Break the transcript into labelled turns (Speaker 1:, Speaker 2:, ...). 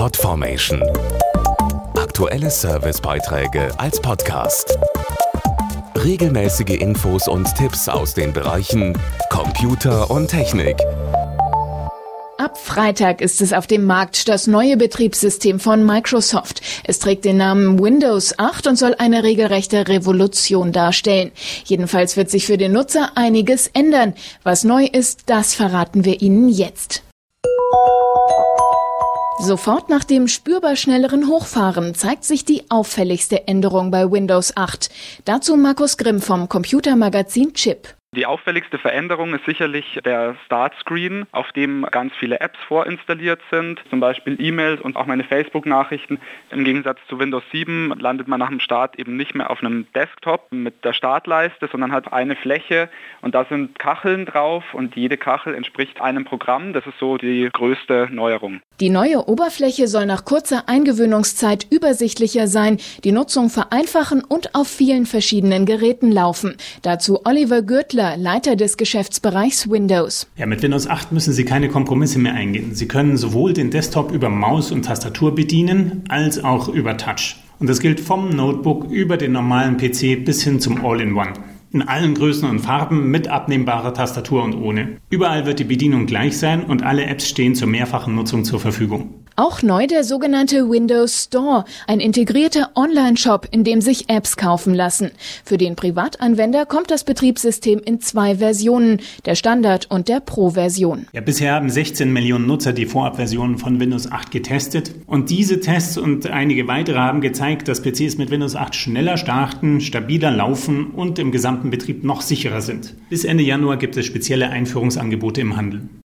Speaker 1: Podformation. Aktuelle Servicebeiträge als Podcast. Regelmäßige Infos und Tipps aus den Bereichen Computer und Technik.
Speaker 2: Ab Freitag ist es auf dem Markt das neue Betriebssystem von Microsoft. Es trägt den Namen Windows 8 und soll eine regelrechte Revolution darstellen. Jedenfalls wird sich für den Nutzer einiges ändern. Was neu ist, das verraten wir Ihnen jetzt. Sofort nach dem spürbar schnelleren Hochfahren zeigt sich die auffälligste Änderung bei Windows 8. Dazu Markus Grimm vom Computermagazin Chip.
Speaker 3: Die auffälligste Veränderung ist sicherlich der Startscreen, auf dem ganz viele Apps vorinstalliert sind, zum Beispiel E-Mails und auch meine Facebook-Nachrichten. Im Gegensatz zu Windows 7 landet man nach dem Start eben nicht mehr auf einem Desktop mit der Startleiste, sondern hat eine Fläche und da sind Kacheln drauf und jede Kachel entspricht einem Programm. Das ist so die größte Neuerung.
Speaker 2: Die neue Oberfläche soll nach kurzer Eingewöhnungszeit übersichtlicher sein, die Nutzung vereinfachen und auf vielen verschiedenen Geräten laufen. Dazu Oliver Gürtler Winkler, Leiter des Geschäftsbereichs Windows.
Speaker 4: Ja, mit Windows 8 müssen Sie keine Kompromisse mehr eingehen. Sie können sowohl den Desktop über Maus und Tastatur bedienen, als auch über Touch. Und das gilt vom Notebook über den normalen PC bis hin zum All-in-One. In allen Größen und Farben mit abnehmbarer Tastatur und ohne. Überall wird die Bedienung gleich sein und alle Apps stehen zur mehrfachen Nutzung zur Verfügung.
Speaker 2: Auch neu der sogenannte Windows Store, ein integrierter Online-Shop, in dem sich Apps kaufen lassen. Für den Privatanwender kommt das Betriebssystem in zwei Versionen, der Standard- und der Pro-Version.
Speaker 4: Ja, bisher haben 16 Millionen Nutzer die Vorabversionen von Windows 8 getestet. Und diese Tests und einige weitere haben gezeigt, dass PCs mit Windows 8 schneller starten, stabiler laufen und im gesamten Betrieb noch sicherer sind. Bis Ende Januar gibt es spezielle Einführungsangebote im Handel.